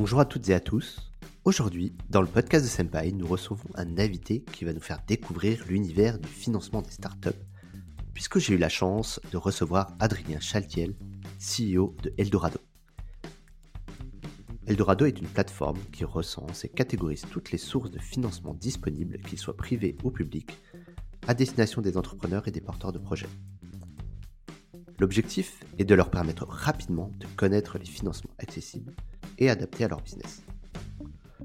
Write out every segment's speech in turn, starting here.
Bonjour à toutes et à tous. Aujourd'hui, dans le podcast de Senpai, nous recevons un invité qui va nous faire découvrir l'univers du financement des startups, puisque j'ai eu la chance de recevoir Adrien Chaltiel, CEO de Eldorado. Eldorado est une plateforme qui recense et catégorise toutes les sources de financement disponibles, qu'ils soient privés ou publics, à destination des entrepreneurs et des porteurs de projets. L'objectif est de leur permettre rapidement de connaître les financements accessibles et adaptés à leur business.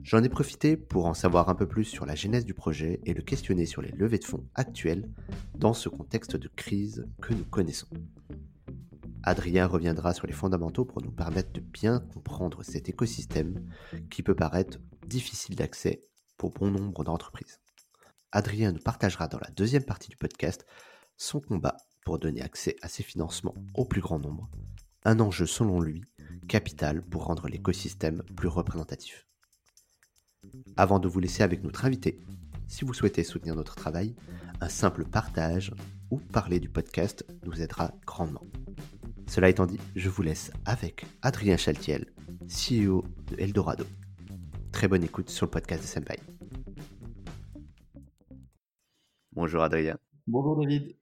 J'en ai profité pour en savoir un peu plus sur la genèse du projet et le questionner sur les levées de fonds actuelles dans ce contexte de crise que nous connaissons. Adrien reviendra sur les fondamentaux pour nous permettre de bien comprendre cet écosystème qui peut paraître difficile d'accès pour bon nombre d'entreprises. Adrien nous partagera dans la deuxième partie du podcast son combat pour donner accès à ces financements au plus grand nombre, un enjeu selon lui capital pour rendre l'écosystème plus représentatif. Avant de vous laisser avec notre invité, si vous souhaitez soutenir notre travail, un simple partage ou parler du podcast nous aidera grandement. Cela étant dit, je vous laisse avec Adrien Chaltiel, CEO de Eldorado. Très bonne écoute sur le podcast de Senpai. Bonjour Adrien. Bonjour David.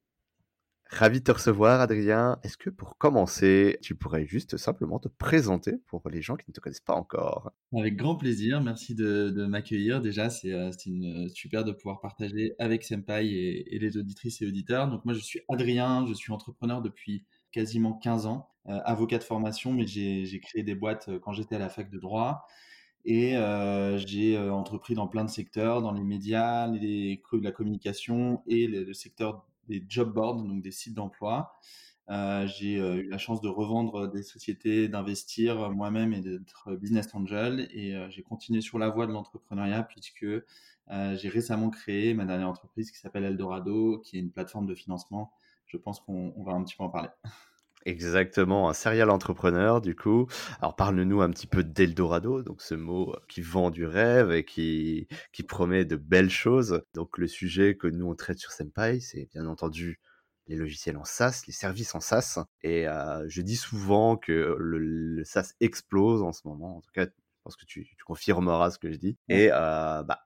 Ravi de te recevoir, Adrien. Est-ce que pour commencer, tu pourrais juste simplement te présenter pour les gens qui ne te connaissent pas encore? Avec grand plaisir. Merci de, m'accueillir. Déjà, c'est euh, une super de pouvoir partager avec Senpai et, les auditrices et auditeurs. Donc, moi, je suis Adrien. Je suis entrepreneur depuis quasiment 15 ans, euh, avocat de formation, mais j'ai créé des boîtes euh, quand j'étais à la fac de droit. Et j'ai entrepris dans plein de secteurs, dans les médias, la communication et le secteur des job boards, donc des sites d'emploi. Euh, j'ai euh, eu la chance de revendre des sociétés, d'investir moi-même et d'être business angel. Et euh, j'ai continué sur la voie de l'entrepreneuriat puisque j'ai récemment créé ma dernière entreprise qui s'appelle Eldorado, qui est une plateforme de financement. Je pense qu'on va un petit peu en parler. Exactement, un serial entrepreneur du coup. Alors parle-nous un petit peu d'Eldorado, donc ce mot qui vend du rêve et qui, qui promet de belles choses. Donc le sujet que nous on traite sur Senpai, c'est bien entendu les logiciels en SaaS, les services en SaaS. Et euh, je dis souvent que le, SaaS explose en ce moment. En tout cas, je pense que tu, tu confirmeras ce que je dis. Et euh, bah,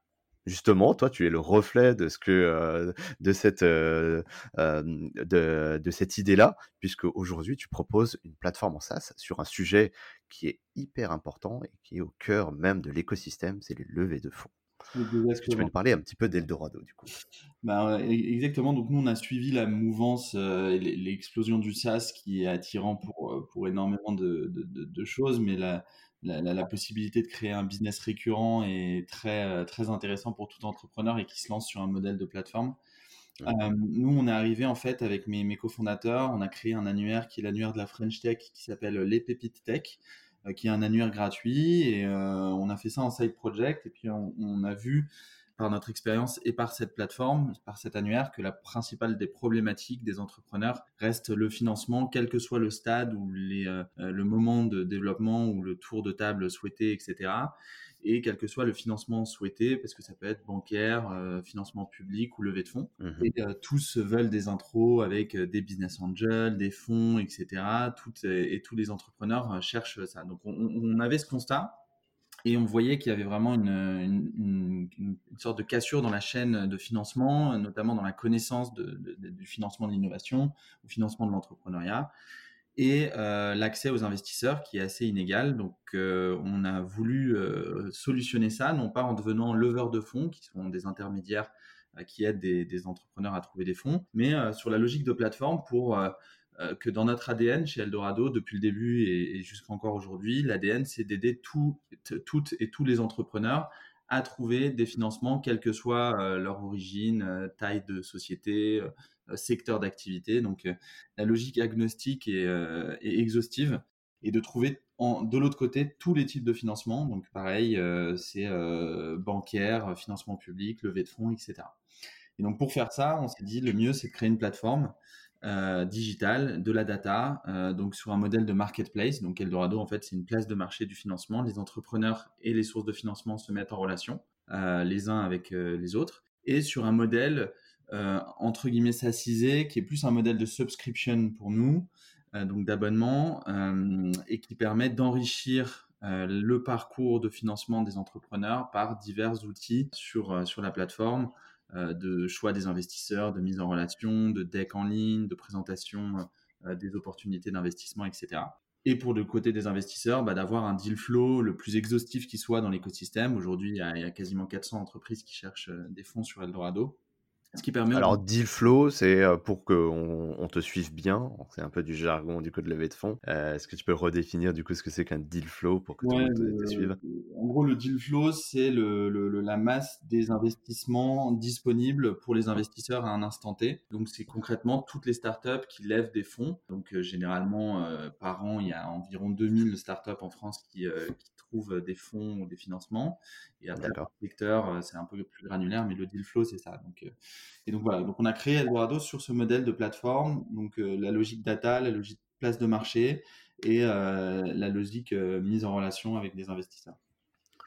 justement, toi, tu es le reflet de ce que euh, de cette euh, de, de, cette idée-là, puisque aujourd'hui, tu proposes une plateforme en SaaS sur un sujet qui est hyper important et qui est au cœur même de l'écosystème, c'est les levées de fonds. Est-ce que tu peux nous parler un petit peu d'Eldorado du coup? Bah, Exactement, donc nous on a suivi la mouvance, l'explosion du SaaS qui est attirant pour, pour énormément de, de, de choses, mais la, la, possibilité de créer un business récurrent est très, euh, très intéressant pour tout entrepreneur et qui se lance sur un modèle de plateforme. Euh, nous, on est arrivé en fait avec mes, mes cofondateurs, on a créé un annuaire qui est l'annuaire de la French Tech qui s'appelle Les Pépites Tech, euh, qui est un annuaire gratuit. Et on a fait ça en side project. Et puis on a vu par notre expérience et par cette plateforme, par cet annuaire, que la principale des problématiques des entrepreneurs reste le financement, quel que soit le stade ou les, euh, le moment de développement ou le tour de table souhaité, etc. Et quel que soit le financement souhaité, parce que ça peut être bancaire, euh, financement public ou levée de fonds. Mmh et euh, tous veulent des intros avec des business angels, des fonds, etc. Toutes, et, tous les entrepreneurs cherchent ça. Donc on, on avait ce constat et on voyait qu'il y avait vraiment une, sorte de cassure dans la chaîne de financement, notamment dans la connaissance du financement de l'innovation, au financement de l'entrepreneuriat, et euh, l'accès aux investisseurs qui est assez inégal. Donc, euh, on a voulu euh, solutionner ça, non pas en devenant leveur de fonds, qui sont des intermédiaires qui aident des, entrepreneurs à trouver des fonds, mais sur la logique de plateforme pour que dans notre ADN chez Eldorado, depuis le début et, jusqu'à encore aujourd'hui, l'ADN, c'est d'aider toutes et tous les entrepreneurs à trouver des financements, quelle que soit euh, leur origine, euh, taille de société, secteur d'activité. Donc, la logique agnostique et, exhaustive et de trouver de l'autre côté tous les types de financement. Donc, pareil, c'est bancaire, financement public, levée de fonds, etc. Et donc, pour faire ça, on s'est dit le mieux, c'est de créer une plateforme euh, digital, de la data, euh, donc sur un modèle de marketplace. Donc Eldorado, en fait, c'est une place de marché du financement. Les entrepreneurs et les sources de financement se mettent en relation euh, les uns avec les autres. Et sur un modèle, entre guillemets, sacisé, qui est plus un modèle de subscription pour nous, donc d'abonnement, et qui permet d'enrichir le parcours de financement des entrepreneurs par divers outils sur, sur la plateforme, de choix des investisseurs, de mise en relation, de deck en ligne, de présentation des opportunités d'investissement, etc. Et pour le côté des investisseurs, bah, d'avoir un deal flow le plus exhaustif qui soit dans l'écosystème. Aujourd'hui, il, y a quasiment 400 entreprises qui cherchent des fonds sur Eldorado. Alors, deal flow, c'est pour qu'on on te suive bien. C'est un peu du jargon du code de levée de fonds. Est-ce que tu peux redéfinir du coup ce que c'est qu'un deal flow pour que tout le monde te, suive? En gros, le deal flow, c'est le, la masse des investissements disponibles pour les investisseurs à un instant T. Donc, c'est concrètement toutes les startups qui lèvent des fonds. Donc, généralement, par an, il y a environ 2000 startups en France qui, qui trouvent des fonds ou des financements. Et après, le secteur, c'est un peu plus granulaire, mais le deal flow, c'est ça. Donc, et donc voilà, donc on a créé Eldorado sur ce modèle de plateforme, donc euh, la logique data, la logique place de marché et euh, la logique euh, mise en relation avec des investisseurs.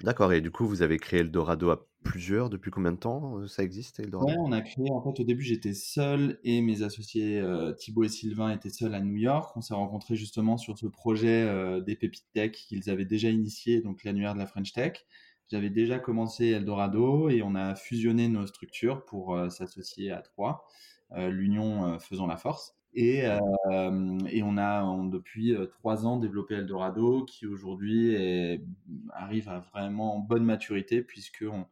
D'accord, et du coup, vous avez créé Eldorado à plusieurs, depuis combien de temps ça existe Eldorado? Ouais, on a créé, en fait, au début, j'étais seul et mes associés Thibaut et Sylvain étaient seuls à New York. On s'est rencontrés justement sur ce projet des Pépites Tech qu'ils avaient déjà initié, donc l'annuaire de la French Tech. J'avais déjà commencé Eldorado et on a fusionné nos structures pour euh, s'associer à trois, euh, l'union euh, faisant la force. Et, et on a depuis trois ans développé Eldorado qui aujourd'hui arrive à vraiment bonne maturité puisqu'on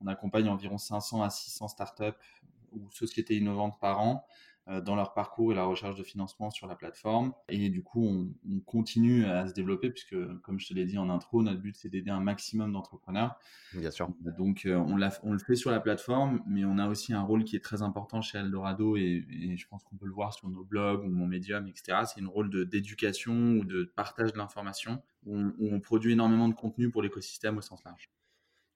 on accompagne environ 500 à 600 startups ou sociétés innovantes par an dans leur parcours et la recherche de financement sur la plateforme. Et du coup, on, continue à se développer puisque, comme je te l'ai dit en intro, notre but c'est d'aider un maximum d'entrepreneurs. Bien sûr. Donc, euh, on, on, le fait sur la plateforme, mais on a aussi un rôle qui est très important chez Eldorado et, je pense qu'on peut le voir sur nos blogs ou mon médium, etc. C'est un rôle d'éducation ou de partage de l'information où, on produit énormément de contenu pour l'écosystème au sens large.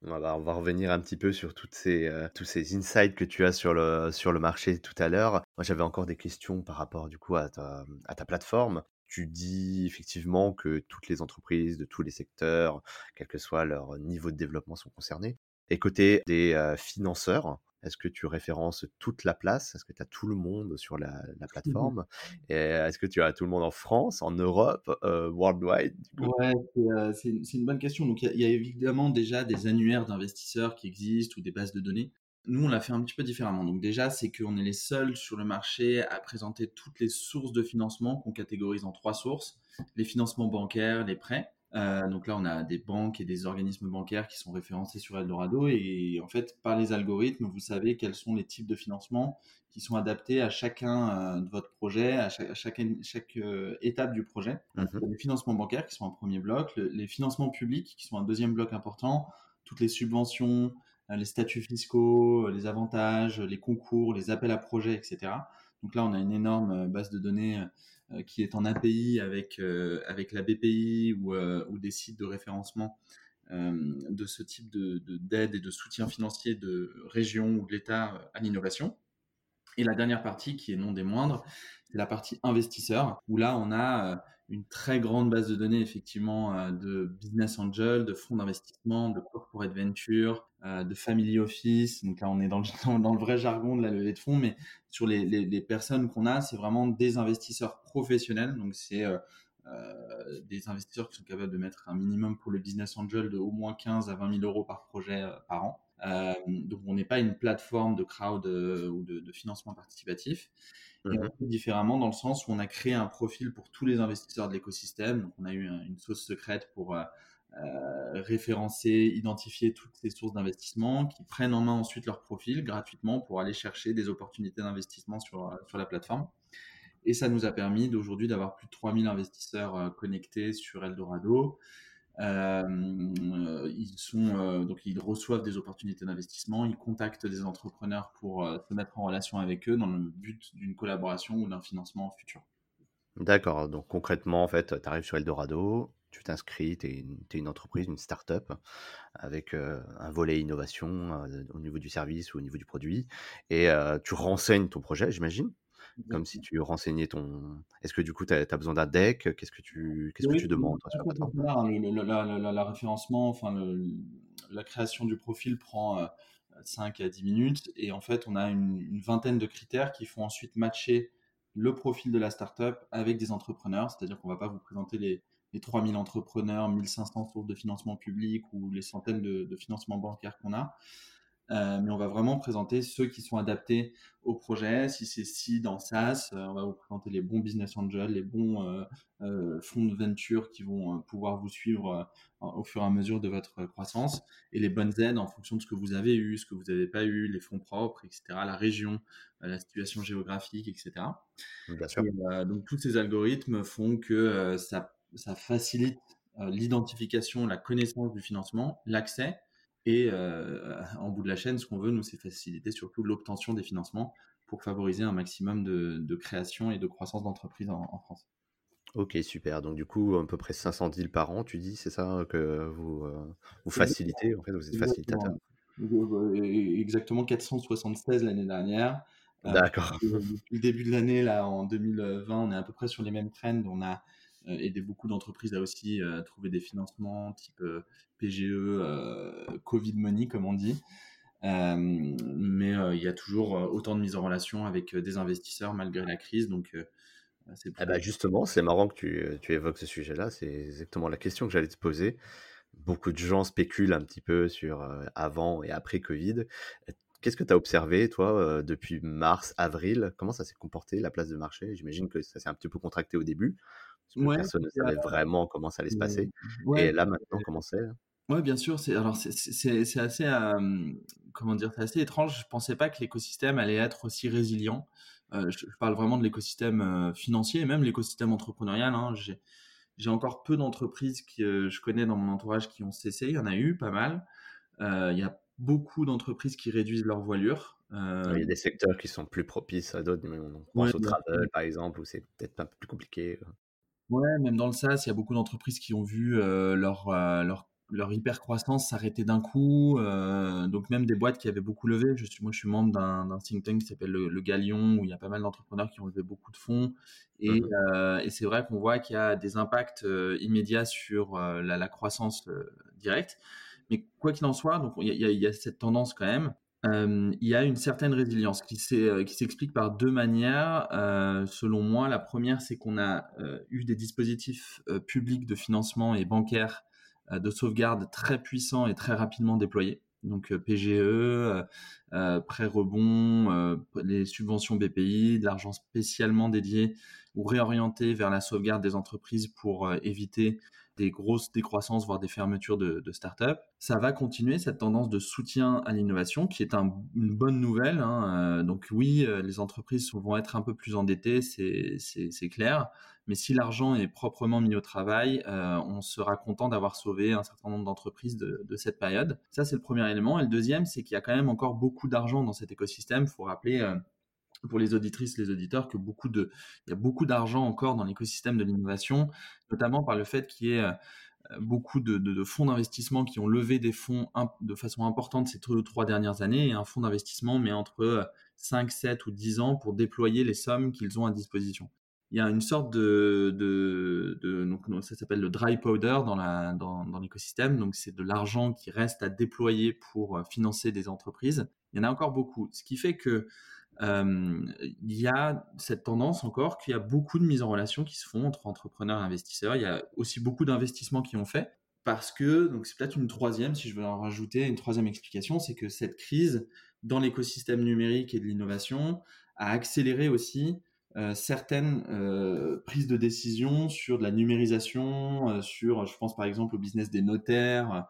On va, revenir un petit peu sur ces, euh, tous ces insights que tu as sur le, sur le marché tout à l'heure. Moi, j'avais encore des questions par rapport du coup à ta, à ta plateforme. Tu dis effectivement que toutes les entreprises de tous les secteurs, quel que soit leur niveau de développement, sont concernées. Et côté des euh, financeurs, est-ce que tu références toute la place? Est-ce que tu as tout le monde sur la, plateforme? Est-ce que tu as tout le monde en France, en Europe, euh, worldwide Ouais, euh, c'est une bonne question. Donc, il y, a évidemment déjà des annuaires d'investisseurs qui existent ou des bases de données. Nous, on l'a fait un petit peu différemment. Donc, déjà, c'est qu'on est les seuls sur le marché à présenter toutes les sources de financement qu'on catégorise en trois sources les financements bancaires, les prêts euh, donc là, on a des banques et des organismes bancaires qui sont référencés sur Eldorado et en fait, par les algorithmes, vous savez quels sont les types de financement qui sont adaptés à chacun euh, de votre projet, à chaque, chaque, euh, étape du projet. Mhm. Les financements bancaires qui sont un premier bloc, les financements publics qui sont un deuxième bloc important, toutes les subventions, les statuts fiscaux, les avantages, les concours, les appels à projets, etc. Donc là, on a une énorme base de données qui est en API avec, euh, avec la BPI ou, euh, ou, des sites de référencement de ce type d'aide de, d'aide et de soutien financier de région ou de l'État à l'innovation. Et la dernière partie, qui est non des moindres, c'est la partie investisseur, où là, on a une très grande base de données effectivement euh, de business angel, de fonds d'investissement, de corporate venture, euh, de family office. Donc là, on est dans le, dans le vrai jargon de la levée de fonds, mais sur les, les, personnes qu'on a, c'est vraiment des investisseurs professionnels. Donc c'est euh, des investisseurs qui sont capables de mettre un minimum pour le business angel de au moins 15 à 20 000 euros par projet par an. donc on n'est pas une plateforme de crowd ou de, de financement participatif. Et on mmh fait différemment dans le sens où on a créé un profil pour tous les investisseurs de l'écosystème. Donc, on a eu une sauce secrète pour euh, euh, référencer, identifier toutes ces sources d'investissement qui prennent en main ensuite leur profil gratuitement pour aller chercher des opportunités d'investissement sur, euh, sur la plateforme. Et ça nous a permis d'aujourd'hui d'avoir plus de 3000 investisseurs connectés sur Eldorado. Euh, ils sont euh, donc ils reçoivent des opportunités d'investissement, ils contactent des entrepreneurs pour euh, se mettre en relation avec eux dans le but d'une collaboration ou d'un financement futur. D'accord, donc concrètement, en fait, tu arrives sur Eldorado, tu t'inscris, tu es, une entreprise, une start-up avec un volet innovation au niveau du service ou au niveau du produit, et tu renseignes ton projet, j'imagine comme si tu renseignais ton. Est-ce que du coup, tu as, besoin d'un deck? Qu'est-ce que tu, qu'est-ce que tu demandes sur la référencement, enfin, la création du profil prend 5 à 10 minutes. Et en fait, on a une, vingtaine de critères qui font ensuite matcher le profil de la startup avec des entrepreneurs. C'est-à-dire qu'on ne va pas vous présenter les, les 3000 entrepreneurs, 1500 sources de financement public ou les centaines de, de financements bancaires qu'on a. Euh, mais on va vraiment présenter ceux qui sont adaptés au projet. Si c'est si dans SaaS, euh, on va vous présenter les bons business angels, les bons euh, fonds de venture qui vont pouvoir vous suivre au fur et à mesure de votre croissance et les bonnes aides en fonction de ce que vous avez eu, ce que vous n'avez pas eu, les fonds propres, etc., la région, la situation géographique, etc. Bien sûr. donc tous ces algorithmes font que ça, ça facilite l'identification, la connaissance du financement, l'accès et euh, en bout de la chaîne, ce qu'on veut, nous, c'est faciliter surtout l'obtention des financements pour favoriser un maximum de, création et de croissance d'entreprises en, France. Ok, super. Donc, du coup, à peu près 500 deals par an, tu dis, c'est ça que vous, euh, vous facilitez En fait, vous êtes facilitateur. Exactement 476 l'année dernière. Euh, D'accord. depuis le début de l'année, là, en 2020, on est à peu près sur les mêmes trends. On a euh, aider beaucoup d'entreprises à aussi euh, trouver des financements type euh, PGE, Covid money comme on dit. mais il y a toujours autant de mise en relation avec des investisseurs malgré la crise. Donc, c'est ah bah justement, c'est marrant que tu, tu évoques ce sujet-là. C'est exactement la question que j'allais te poser. Beaucoup de gens spéculent un petit peu sur avant et après Covid. Qu'est-ce que tu as observé, toi, depuis mars, avril? Comment ça s'est comporté, la place de marché? J'imagine que ça s'est un petit peu contracté au début personne ne savait vraiment comment ça allait se passer. et là, maintenant, comment c'est? Oui, bien sûr. C'est alors c'est assez comment dire, c'est assez étrange. Je pensais pas que l'écosystème allait être aussi résilient. je, parle vraiment de l'écosystème financier et même l'écosystème entrepreneurial. Hein. J'ai encore peu d'entreprises que je connais dans mon entourage qui ont cessé. Il y en a eu pas mal. il y a beaucoup d'entreprises qui réduisent leur voilure. Il y a des secteurs qui sont plus propices à d'autres. On pense au travel, par exemple, où c'est peut-être un peu plus compliqué. Ouais, même dans le SaaS, il y a beaucoup d'entreprises qui ont vu leur, leur, leur hyper croissance s'arrêter d'un coup. donc même des boîtes qui avaient beaucoup levé. Je suis, moi, je suis membre d'un think tank qui s'appelle le, Galion, où il y a pas mal d'entrepreneurs qui ont levé beaucoup de fonds. Et, mmh et c'est vrai qu'on voit qu'il y a des impacts immédiats sur la, la, croissance directe. Mais quoi qu'il en soit, donc il y, a, cette tendance quand même il y a une certaine résilience qui s'explique par deux manières. selon moi, la première, c'est qu'on a eu des dispositifs publics de financement et bancaires de sauvegarde très puissants et très rapidement déployés. Donc PGE, prêt rebond, les subventions BPI, de l'argent spécialement dédié ou réorienté vers la sauvegarde des entreprises pour éviter des grosses décroissances, voire des fermetures de, de start-up. Ça va continuer cette tendance de soutien à l'innovation, qui est une bonne nouvelle. Hein. Euh, donc oui, euh, les entreprises vont être un peu plus endettées, c'est clair. Mais si l'argent est proprement mis au travail, euh, on sera content d'avoir sauvé un certain nombre d'entreprises de, de, cette période. Ça, c'est le premier élément. Et le deuxième, c'est qu'il y a quand même encore beaucoup d'argent dans cet écosystème. Il faut rappeler pour les auditrices, les auditeurs, que beaucoup de, il y a beaucoup d'argent encore dans l'écosystème de l'innovation, notamment par le fait qu'il y ait euh, beaucoup de, fonds d'investissement qui ont levé des fonds de façon importante ces deux trois dernières années, et un fonds d'investissement met entre 5, euh, 7 ou 10 ans pour déployer les sommes qu'ils ont à disposition. Il y a une sorte de, donc ça s'appelle le dry powder dans, dans l'écosystème, donc c'est de l'argent qui reste à déployer pour euh, financer des entreprises. Il y en a encore beaucoup, ce qui fait que il y a cette tendance encore qu'il y a beaucoup de mises en relation qui se font entre entrepreneurs et investisseurs. Il y a aussi beaucoup d'investissements qui ont fait parce que, donc c'est peut-être une troisième, si je veux en rajouter une troisième explication, c'est que cette crise dans l'écosystème numérique et de l'innovation a accéléré aussi certaines prises de décision sur de la numérisation, sur, je pense par exemple au business des notaires,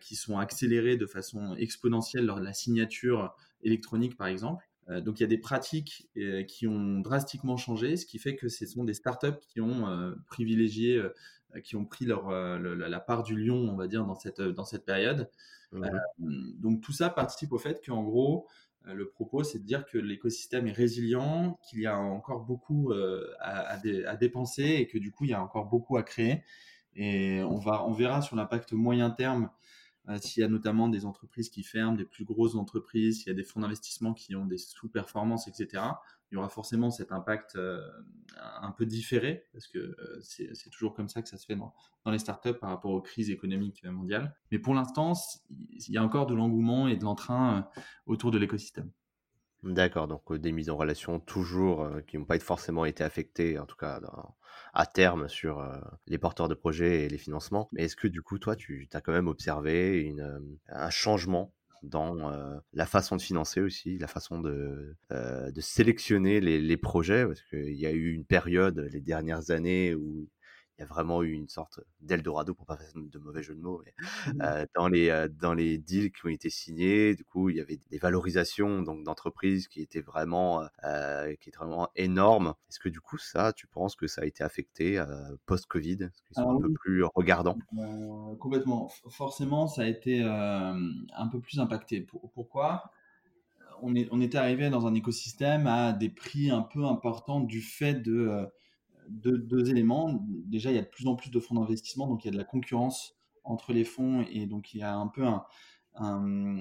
qui sont accélérés de façon exponentielle lors de la signature électronique par exemple. Euh, donc il y a des pratiques euh, qui ont drastiquement changé, ce qui fait que ce sont des startups qui ont euh, privilégié, qui ont pris leur, la part du lion, on va dire, dans cette, dans cette période. Mmh donc tout ça participe au fait qu'en gros, le propos, c'est de dire que l'écosystème est résilient, qu'il y a encore beaucoup à, à, dépenser et que du coup, il y a encore beaucoup à créer. Et on, va, on verra sur l'impact moyen terme s'il y a notamment des entreprises qui ferment, des plus grosses entreprises, s'il y a des fonds d'investissement qui ont des sous-performances, etc., il y aura forcément cet impact euh, un peu différé, parce que euh, c'est toujours comme ça que ça se fait dans, les startups par rapport aux crises économiques mondiales. Mais pour l'instant, il y a encore de l'engouement et de l'entrain autour de l'écosystème. D'accord, donc des mises en relation toujours qui n'ont pas forcément été affectées, en tout cas à terme sur les porteurs de projets et les financements. Mais est-ce que du coup, toi, tu as quand même observé un changement dans la façon de financer aussi, la façon de, de sélectionner les, les projets, parce qu'il y a eu une période les dernières années où il y a vraiment eu une sorte d'Eldorado, pour pas faire de mauvais jeu de mots, mmh dans, les, dans les deals qui ont été signés, du coup, il y avait des valorisations donc d'entreprises qui étaient vraiment, qui étaient vraiment énormes. Est-ce que du coup, ça, tu penses que ça a été affecté post-Covid? Est-ce qu'ils sont un peu plus regardants? Complètement. Forcément, ça a été un peu plus impacté. pourquoi? On, est, on était arrivé dans un écosystème à des prix un peu importants du fait de deux, éléments. Déjà, il y a de plus en plus de fonds d'investissement, donc il y a de la concurrence entre les fonds et donc il y a un peu un,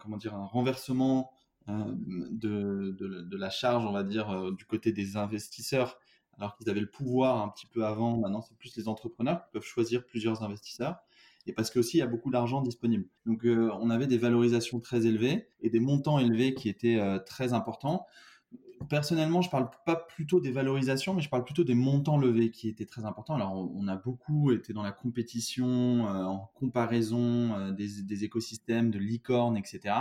comment dire, un renversement euh, de, de, la charge, on va dire, euh, du côté des investisseurs, alors qu'ils avaient le pouvoir un petit peu avant. Maintenant, c'est plus les entrepreneurs qui peuvent choisir plusieurs investisseurs. Et parce qu'aussi, il y a beaucoup d'argent disponible. Donc, euh, on avait des valorisations très élevées et des montants élevés qui étaient très importants personnellement, je parle pas plutôt des valorisations, mais je parle plutôt des montants levés qui étaient très importants. Alors, on a beaucoup été dans la compétition, euh, en comparaison euh, des, écosystèmes de licorne, etc.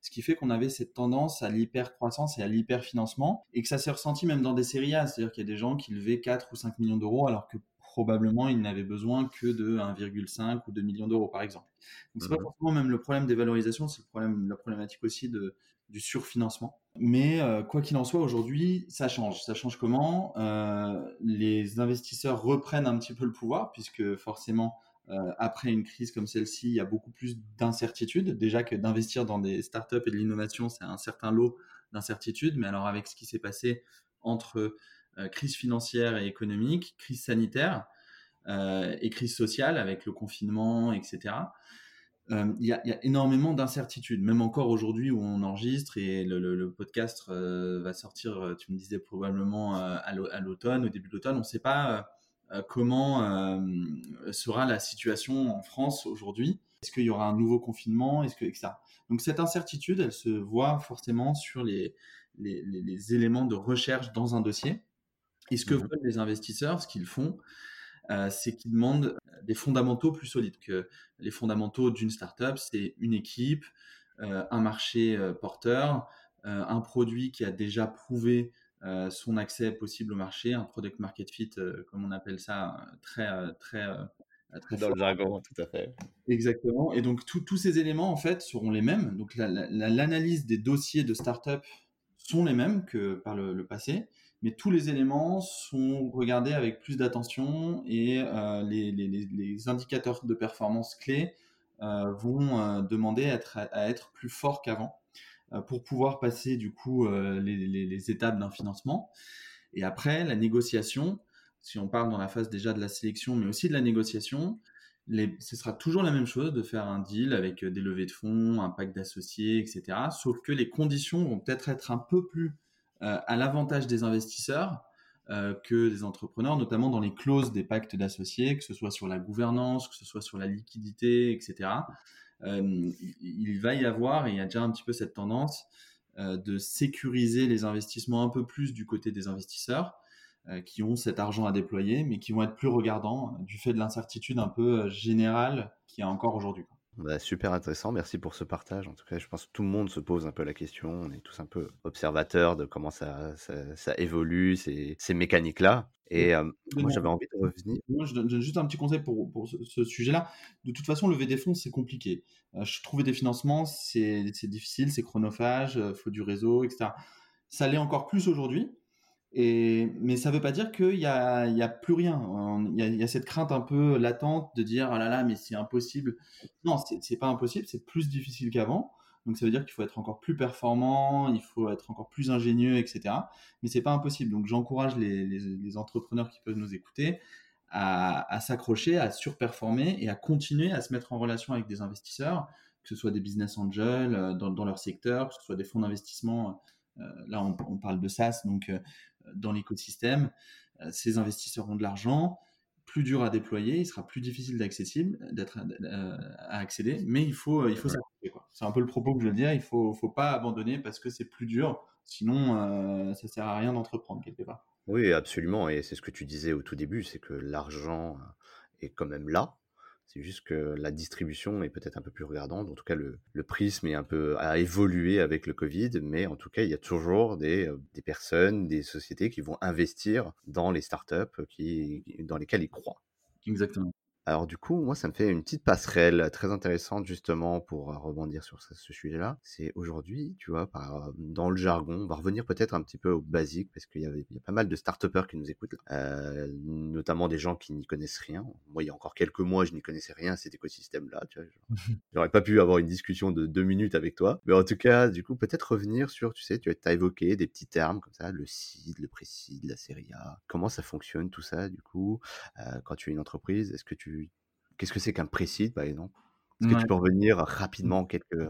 Ce qui fait qu'on avait cette tendance à l'hyper-croissance et à l'hyper-financement, et que ça s'est ressenti même dans des séries A. C'est-à-dire qu'il y a des gens qui levaient 4 ou 5 millions d'euros, alors que probablement ils n'avaient besoin que de 1,5 ou 2 millions d'euros, par exemple. Donc, c'est pas mmh forcément même le problème des valorisations, c'est le problème, la problématique aussi de, du surfinancement. Mais euh, quoi qu'il en soit, aujourd'hui, ça change. Ça change comment? Euh, Les investisseurs reprennent un petit peu le pouvoir, puisque forcément, euh, après une crise comme celle-ci, il y a beaucoup plus d'incertitudes. Déjà que d'investir dans des startups et de l'innovation, c'est un certain lot d'incertitudes. Mais alors, avec ce qui s'est passé entre crise financière et économique, crise sanitaire et crise sociale, avec le confinement, etc., euh, il y, a énormément d'incertitudes, même encore aujourd'hui où on enregistre et le, podcast euh, va sortir, euh, tu me disais probablement à l'automne, au début de l'automne. On ne sait pas comment sera la situation en France aujourd'hui. Est-ce qu'il y aura un nouveau confinement? Est-ce que ça Donc cette incertitude, elle se voit forcément sur les, les, éléments de recherche dans un dossier. Et ce que mmh veulent les investisseurs, ce qu'ils font, c'est qu'ils demandent des fondamentaux plus solides que les fondamentaux d'une startup. C'est une équipe, euh, un marché euh, porteur, euh, un produit qui a déjà prouvé son accès possible au marché, un product market fit, comme on appelle ça, très très très dans le jargon, tout à fait. Exactement. Et donc tous ces éléments en fait seront les mêmes. Donc l'analyse des dossiers de startup sont les mêmes que par le passé mais tous les éléments sont regardés avec plus d'attention et euh, les, indicateurs de performance clés euh, vont euh, demander à être, plus forts qu'avant pour pouvoir passer du coup les, étapes d'un financement. Et après, la négociation, si on parle dans la phase déjà de la sélection, mais aussi de la négociation, ce sera toujours la même chose de faire un deal avec des levées de fonds, un pacte d'associés, etc. Sauf que les conditions vont peut-être être un peu plus à l'avantage des investisseurs euh, que des entrepreneurs, notamment dans les clauses des pactes d'associés, que ce soit sur la gouvernance, que ce soit sur la liquidité, etc. Euh, il va y avoir, et il y a déjà un petit peu cette tendance, de sécuriser les investissements un peu plus du côté des investisseurs qui ont cet argent à déployer, mais qui vont être plus regardants du fait de l'incertitude un peu générale qu'il y a encore aujourd'hui. Bah, super intéressant, merci pour ce partage. En tout cas, je pense que tout le monde se pose un peu la question. On est tous un peu observateurs de comment ça, ça, évolue, ces, ces mécaniques-là. Et moi, j'avais envie de revenir. Moi, je donne juste un petit conseil pour, pour ce, sujet-là. De toute façon, lever des fonds, c'est compliqué. je trouver des financements, c'est difficile, c'est chronophage, il faut du réseau, etc. Ça l'est encore plus aujourd'hui mais ça ne veut pas dire qu'il n'y a, a plus rien. Il y, a, cette crainte un peu latente de dire ah là là, mais c'est impossible. Non, c'est pas impossible, c'est plus difficile qu'avant. Donc ça veut dire qu'il faut être encore plus performant, il faut être encore plus ingénieux, etc. Mais c'est pas impossible. Donc j'encourage les, entrepreneurs qui peuvent nous écouter à, s'accrocher, à surperformer et à continuer à se mettre en relation avec des investisseurs, que ce soit des business angels euh, dans, leur secteur, que ce soit des fonds d'investissement. Euh, là, on, on, parle de SaaS, donc euh, dans l'écosystème. Euh, ces investisseurs ont de l'argent, plus dur à déployer, il sera plus difficile d'accessible, d'être euh, à accéder, mais il faut, il faut C'est un peu le propos que je veux dire. Il faut, faut pas abandonner parce que c'est plus dur. Sinon, euh, ça sert à rien d'entreprendre quelque part. Oui, absolument. Et c'est ce que tu disais au tout début, c'est que l'argent est quand même là. C'est juste que la distribution est peut-être un peu plus regardante. En tout cas, le, prisme est un peu a évolué avec le Covid, mais en tout cas, il y a toujours des, euh, personnes, des sociétés qui vont investir dans les startups dans lesquelles ils croient. Exactement. Alors du coup, moi, ça me fait une petite passerelle très intéressante justement pour euh, rebondir sur ce, sujet-là. C'est aujourd'hui, tu vois, par, euh, dans le jargon, on va revenir peut-être un petit peu au basique parce qu'il y, a pas mal de start qui nous écoutent, euh, notamment des gens qui n'y connaissent rien. Moi, il y a encore quelques mois, je n'y connaissais rien à cet écosystème-là. Tu vois, j'aurais pas pu avoir une discussion de deux minutes avec toi. Mais en tout cas, du coup, peut-être revenir sur, tu sais, tu as évoqué des petits termes comme ça, le seed, le pré-seed, la série A. Comment ça fonctionne tout ça, du coup, quand tu es une entreprise Est-ce que tu Qu'est-ce que c'est qu'un précide, par exemple? Est-ce que tu peux revenir rapidement en quelques,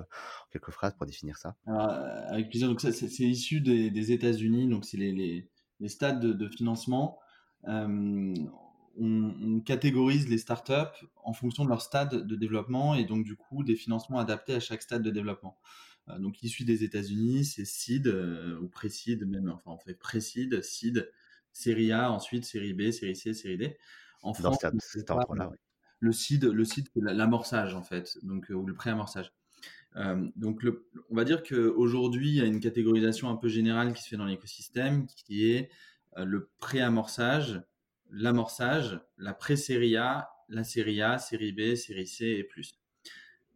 quelques phrases pour définir ça? Ah, Avec plaisir. Donc, ça, c'est, issu des, États-Unis. Donc, c'est les, les, stades de, financement. on, catégorise les startups en fonction de leur stade de développement et donc, du coup, des financements adaptés à chaque stade de développement. donc, issu des États-Unis, c'est seed ou pré-seed, même. Enfin, on fait pré-seed, seed, série A, ensuite série B, série C, série D. En France, cet ordre-là, le seed, le c'est l'amorçage en fait, donc euh, ou le pré-amorçage. Euh, donc on va dire qu'aujourd'hui il y a une catégorisation un peu générale qui se fait dans l'écosystème, qui est euh, le pré-amorçage, l'amorçage, la pré-série A, la série A, série B, série C et plus.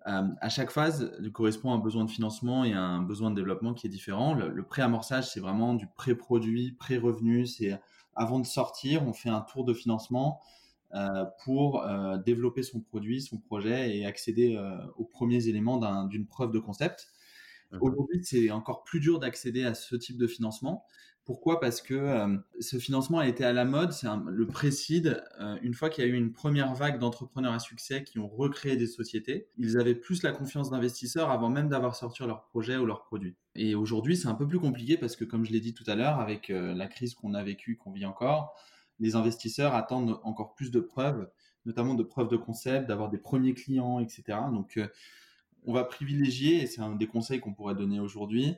à chaque phase correspond un besoin de financement et un besoin de développement qui est différent. Le, le pré-amorçage, c'est vraiment du pré-produit, pré-revenu. C'est avant de sortir, on fait un tour de financement euh, pour euh, développer son produit, son projet et accéder euh, aux premiers éléments d'une preuve de concept. Aujourd'hui, c'est encore plus dur d'accéder à ce type de financement. Pourquoi? Parce que ce financement a été à la mode, c'est le précide. une fois qu'il y a eu une première vague d'entrepreneurs à succès qui ont recréé des sociétés, ils avaient plus la confiance d'investisseurs avant même d'avoir sorti leur projet ou leur produit. Et aujourd'hui, c'est un peu plus compliqué parce que, comme je l'ai dit tout à l'heure, avec la crise qu'on a vécue, qu'on vit encore, les investisseurs attendent encore plus de preuves, notamment de preuves de concept, d'avoir des premiers clients, etc. Donc, euh, on va privilégier, et c'est un des conseils qu'on pourrait donner aujourd'hui,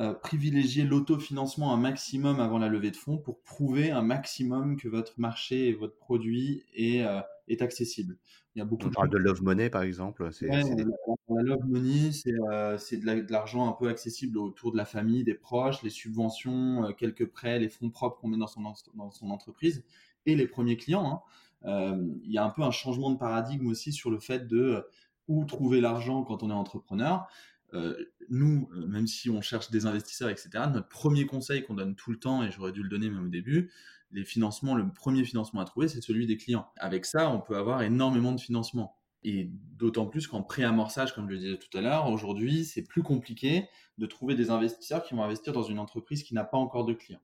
euh, privilégier l'autofinancement un maximum avant la levée de fonds pour prouver un maximum que votre marché et votre produit est, euh, est accessible. Il y a beaucoup On parle de love money par exemple. C'est, la, love money, c'est, euh, de, l'argent un peu accessible autour de la famille, des proches, les subventions, quelques prêts, les fonds propres qu'on met dans son, dans son entreprise et les premiers clients. Hein. il y a un peu un changement de paradigme aussi sur le fait de où trouver l'argent quand on est entrepreneur. Euh, nous, euh, même si on cherche des investisseurs, etc., notre premier conseil qu'on donne tout le temps, et j'aurais dû le donner même au début, les financements, le premier financement à trouver, c'est celui des clients. Avec ça, on peut avoir énormément de financement. Et d'autant plus qu'en pré-amorçage, comme je le disais tout à l'heure, aujourd'hui, c'est plus compliqué de trouver des investisseurs qui vont investir dans une entreprise qui n'a pas encore de clients.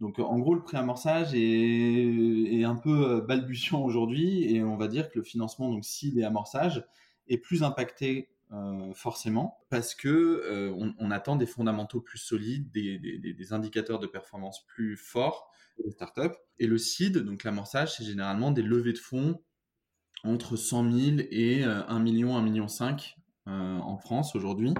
Donc, en gros, le pré-amorçage est, un peu euh, balbutiant aujourd'hui, et on va dire que le financement, donc s'il est amorçage, est plus impacté euh, forcément, parce que euh, on, attend des fondamentaux plus solides, des, indicateurs de performance plus forts des startups. Et le seed, donc l'amorçage, c'est généralement des levées de fonds entre 100 000 et 1 million, 1 million 5 euh, en France aujourd'hui.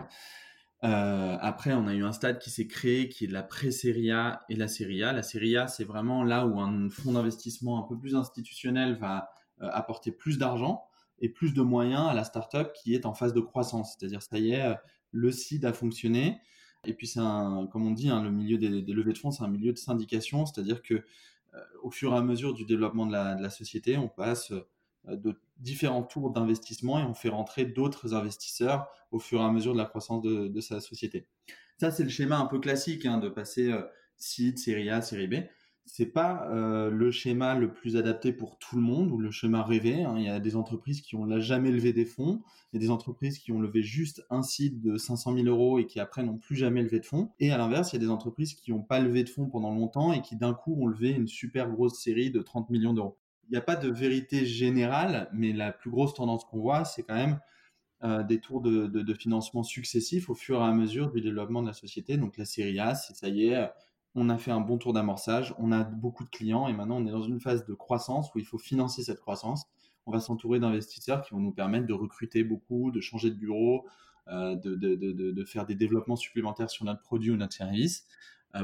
après, on a eu un stade qui s'est créé, qui est la pré-série A et la série A. La série A, c'est vraiment là où un fonds d'investissement un peu plus institutionnel va apporter plus d'argent et plus de moyens à la startup qui est en phase de croissance. C'est-à-dire, ça y est, euh, le site a fonctionné. Et puis, c'est un, comme on dit, hein, le milieu des, levées de fonds, c'est un milieu de syndication. C'est-à-dire que euh, au fur et à mesure du développement de la, société, on passe euh, de différents tours d'investissement et on fait rentrer d'autres investisseurs au fur et à mesure de la croissance de, sa société. Ça, c'est le schéma un peu classique hein, de passer seed, série A, série B c'est pas euh, le schéma le plus adapté pour tout le monde ou le schéma rêvé. Hein. Il y a des entreprises qui ont jamais levé des fonds, il y a des entreprises qui ont levé juste un site de 500 000 euros et qui après n'ont plus jamais levé de fonds. Et à l'inverse, il y a des entreprises qui n'ont pas levé de fonds pendant longtemps et qui d'un coup ont levé une super grosse série de 30 millions d'euros. Il n'y a pas de vérité générale, mais la plus grosse tendance qu'on voit, c'est quand même euh, des tours de, de, financement successifs au fur et à mesure du développement de la société. Donc la série A, c'est ça y est, on a fait un bon tour d'amorçage, on a beaucoup de clients et maintenant on est dans une phase de croissance où il faut financer cette croissance. On va s'entourer d'investisseurs qui vont nous permettre de recruter beaucoup, de changer de bureau, de, de, de, de, faire des développements supplémentaires sur notre produit ou notre service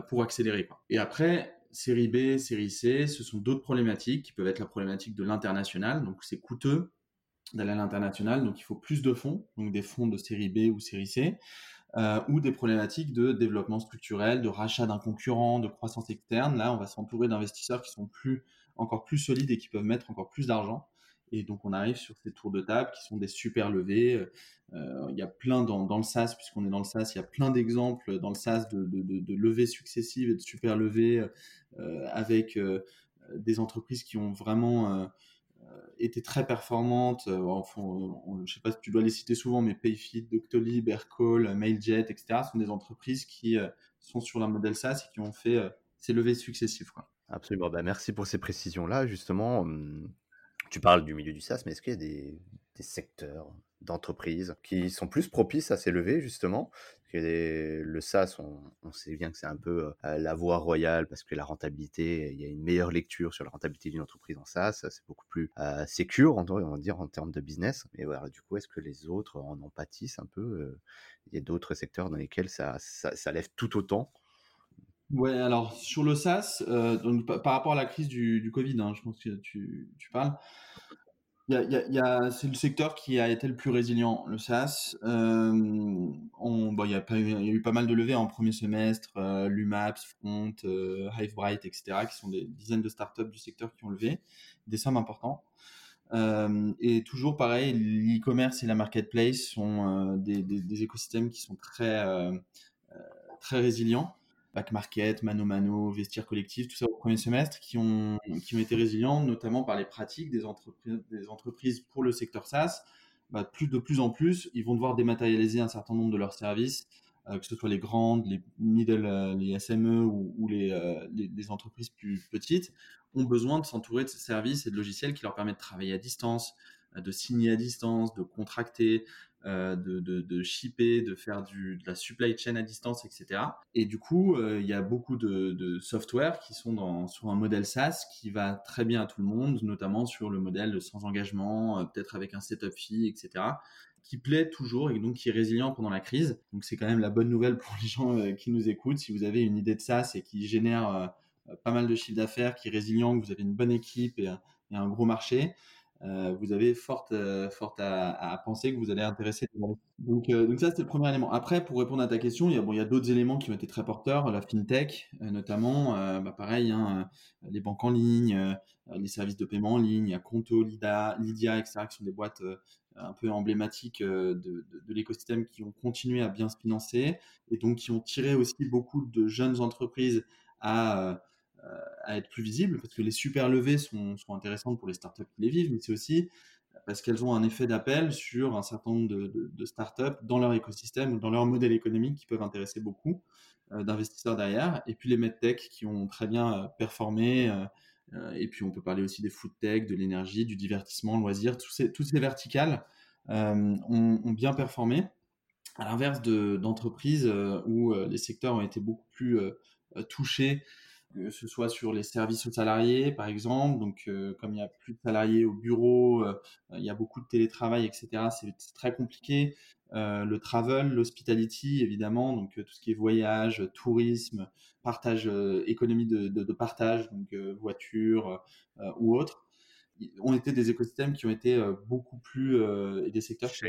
pour accélérer. Et après, série B, série C, ce sont d'autres problématiques qui peuvent être la problématique de l'international. Donc, c'est coûteux d'aller à l'international, donc il faut plus de fonds, donc des fonds de série B ou série C, euh, ou des problématiques de développement structurel, de rachat d'un concurrent, de croissance externe. Là, on va s'entourer d'investisseurs qui sont plus, encore plus solides et qui peuvent mettre encore plus d'argent. Et donc, on arrive sur ces tours de table qui sont des super levées. Euh, il y a plein dans, le SaaS, puisqu'on est dans le SaaS, il y a plein d'exemples dans le SaaS de, levées successives et de super levées euh, avec euh, des entreprises qui ont vraiment euh, été très performantes. Enfin, je ne sais pas si tu dois les citer souvent, mais Payfit, Doctolib, Aircall, Mailjet, etc. sont des entreprises qui sont sur la modèle SaaS et qui ont fait ces levées successives. Absolument. Bah, merci pour ces précisions-là. Justement, hum, tu parles du milieu du SaaS, mais est-ce qu'il y a des, secteurs d'entreprises qui sont plus propices à s'élever justement? Le SaaS, on, sait bien que c'est un peu euh, la voie royale parce que la rentabilité, il y a une meilleure lecture sur la rentabilité d'une entreprise en SaaS, c'est beaucoup plus euh, on va dire, en termes de business. Mais voilà, du coup, est-ce que les autres en en pâtissent un peu euh? Il y a d'autres secteurs dans lesquels ça, ça, lève tout autant? Ouais, alors sur le SaaS, donc, par rapport à la crise du, Covid, hein, je pense que tu parles, c'est le secteur qui a été le plus résilient, le SaaS. Euh, bon, il, y a pas eu, y a eu pas mal de levées en premier semestre, euh, Lumaps, Front, euh, Hivebright, etc., qui sont des dizaines de startups du secteur qui ont levé des sommes importantes. Euh, et toujours pareil, l'e-commerce et la marketplace sont euh, des, des, des, écosystèmes qui sont très, euh, très résilients back market, mano mano, vestiaire collectif, tout ça au premier semestre, qui ont, qui ont été résilients, notamment par les pratiques des entreprises, des entreprises pour le secteur SaaS. Bah, de plus en plus, ils vont devoir dématérialiser un certain nombre de leurs services, euh, que ce soit les grandes, les middle, euh, les SME ou, ou les, euh, les, les, entreprises plus petites, ont besoin de s'entourer de ces services et de logiciels qui leur permettent de travailler à distance, de signer à distance, de contracter, euh, de, de, de, shipper, de faire du, de la supply chain à distance, etc. Et du coup, euh, il y a beaucoup de, de, software qui sont dans, sur un modèle SaaS qui va très bien à tout le monde, notamment sur le modèle sans engagement, euh, peut-être avec un setup fee, etc qui plaît toujours et donc qui est résilient pendant la crise. Donc c'est quand même la bonne nouvelle pour les gens qui nous écoutent. Si vous avez une idée de SaaS et qui génère pas mal de chiffre d'affaires, qui est résilient, que vous avez une bonne équipe et un gros marché, vous avez forte, euh, forte à, penser que vous allez intéresser. Donc, euh, donc ça, c'est le premier élément. Après, pour répondre à ta question, il y a, bon, a d'autres éléments qui ont été très porteurs, la fintech notamment, bah, pareil, hein, les banques en ligne, les services de paiement en ligne, il y a Conto, Lida, Lydia, etc., qui sont des boîtes un peu emblématiques de l'écosystème qui ont continué à bien se financer et donc qui ont tiré aussi beaucoup de jeunes entreprises à à être plus visibles, parce que les super levées sont, sont intéressantes pour les startups qui les vivent, mais c'est aussi parce qu'elles ont un effet d'appel sur un certain nombre de, startups dans leur écosystème ou dans leur modèle économique qui peuvent intéresser beaucoup euh, d'investisseurs derrière. Et puis les medtech qui ont très bien euh, performé. Euh, et puis on peut parler aussi des food tech, de l'énergie, du divertissement, loisirs. Tous ces, toutes ces verticales ont, bien performé. À l'inverse d'entreprises où les secteurs ont été beaucoup plus touchés que ce soit sur les services aux salariés, par exemple. Donc, euh, comme il n'y a plus de salariés au bureau, euh, il y a beaucoup de télétravail, etc. C'est très compliqué. Euh, le travel, l'hospitality, évidemment, donc tout ce qui est voyage, tourisme, partage, économie de, de, de, partage, donc voiture ou autre, ont été des écosystèmes qui ont été beaucoup plus et des secteurs qui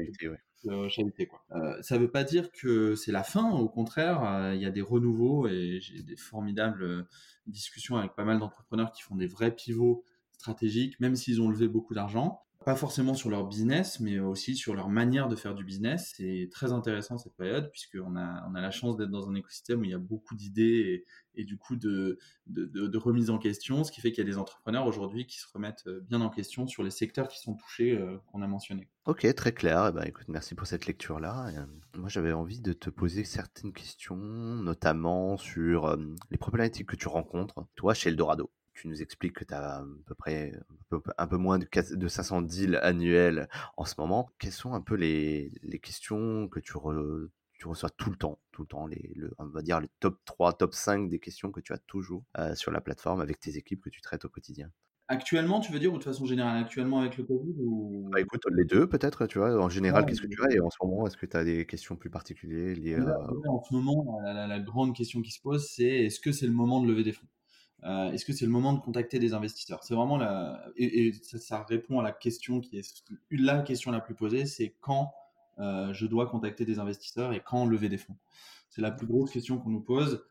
euh, quoi. Euh, ça ne veut pas dire que c'est la fin, au contraire, euh, il y a des renouveaux et j'ai des formidables discussions avec pas mal d'entrepreneurs qui font des vrais pivots stratégiques, même s'ils ont levé beaucoup d'argent pas forcément sur leur business, mais aussi sur leur manière de faire du business. C'est très intéressant cette période, puisqu'on a, on a la chance d'être dans un écosystème où il y a beaucoup d'idées et, du coup de, de, remise en question, ce qui fait qu'il y a des entrepreneurs aujourd'hui qui se remettent euh, bien en question sur les secteurs qui sont touchés, euh, qu'on a mentionnés. Ok, très clair. Eh ben, écoute, merci pour cette lecture-là. Euh, moi, j'avais envie de te poser certaines questions, notamment sur les problématiques que tu rencontres, toi, chez Eldorado tu nous expliques que tu as à peu près un peu, un peu moins de, de, 500 deals annuels en ce moment. Quelles sont un peu les, les questions que tu, re, tu, reçois tout le temps, tout le temps, les, le, on va dire les top 3, top 5 des questions que tu as toujours euh, sur la plateforme avec tes équipes que tu traites au quotidien? Actuellement, tu veux dire, ou de façon générale, actuellement avec le Covid ou... Bah, écoute, les 2 peut-être, tu vois? En général, qu'est-ce que tu as? Et en ce moment, est-ce que tu as des questions plus particulières liées à en ce moment, la, grande question qui se pose, c'est est-ce que c'est le moment de lever des fonds? Euh, Est-ce que c'est le moment de contacter des investisseurs? C'est vraiment la et, ça, répond à la question qui est la question la plus posée, c'est quand euh, je dois contacter des investisseurs et quand lever des fonds? C'est la plus grosse question qu'on nous pose.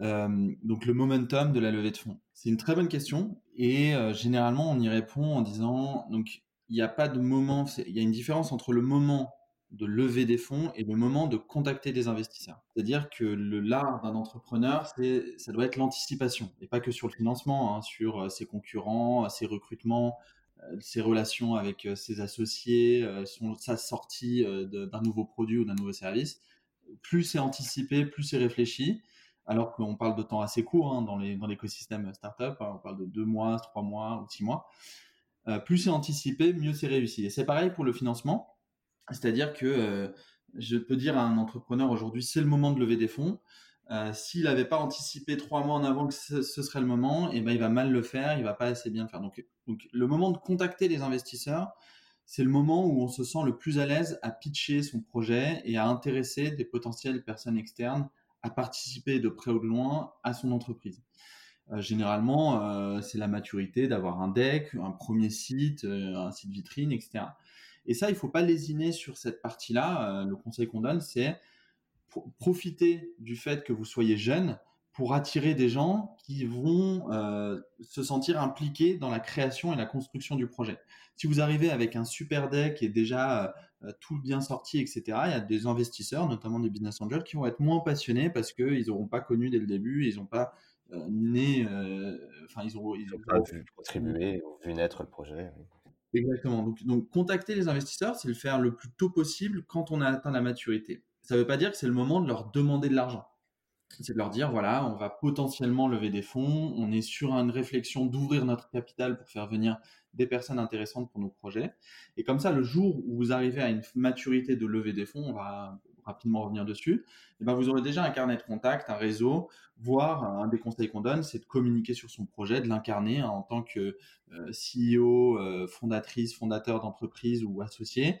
Euh, donc le momentum de la levée de fonds. C'est une très bonne question et généralement on y répond en disant donc il n'y a pas de moment, il y a une différence entre le moment de lever des fonds et le moment de contacter des investisseurs. C'est-à-dire que le l'art d'un entrepreneur, c'est ça doit être l'anticipation et pas que sur le financement, hein, sur euh, ses concurrents, ses recrutements, ses relations avec ses associés, son, sa sortie d'un nouveau produit ou d'un nouveau service. Plus c'est anticipé, plus c'est réfléchi alors qu'on parle de temps assez court hein, dans l'écosystème startup, hein, on parle de deux mois, trois mois ou six mois. Euh, plus c'est anticipé, mieux c'est réussi. Et c'est pareil pour le financement, c'est-à-dire que euh, je peux dire à un entrepreneur aujourd'hui, c'est le moment de lever des fonds. Euh, s'il n'avait pas anticipé trois mois en avant que ce, serait le moment, et eh ben il va mal le faire, il va pas assez bien le faire. Donc, le moment de contacter les investisseurs, c'est le moment où on se sent le plus à l'aise à pitcher son projet et à intéresser des potentielles personnes externes à participer de près ou de loin à son entreprise. Euh, généralement, c'est la maturité d'avoir un deck, un premier site, un site vitrine, etc. Et ça, il ne faut pas lésiner sur cette partie-là. le conseil qu'on donne, c'est profiter du fait que vous soyez jeune pour attirer des gens qui vont se sentir impliqués dans la création et la construction du projet. Si vous arrivez avec un super deck et déjà euh, tout bien sorti, etc. Il y a des investisseurs, notamment des business angels, qui vont être moins passionnés parce qu'ils n'auront pas connu dès le début, ils n'ont pas euh, né, euh, enfin ils ont, ils ont pas vu contribuer, vu naître le projet. Exactement. Donc, contacter les investisseurs, c'est le faire le plus tôt possible quand on a atteint la maturité. Ça ne veut pas dire que c'est le moment de leur demander de l'argent c'est de leur dire voilà, on va potentiellement lever des fonds, on est sur une réflexion d'ouvrir notre capital pour faire venir des personnes intéressantes pour nos projets. Et comme ça, le jour où vous arrivez à une maturité de lever des fonds, on va rapidement revenir dessus, eh ben vous aurez déjà un carnet de contact, un réseau, voire un des conseils qu'on donne, c'est de communiquer sur son projet, de l'incarner hein, en tant que euh, CEO, euh, fondatrice, fondateur d'entreprise ou associé.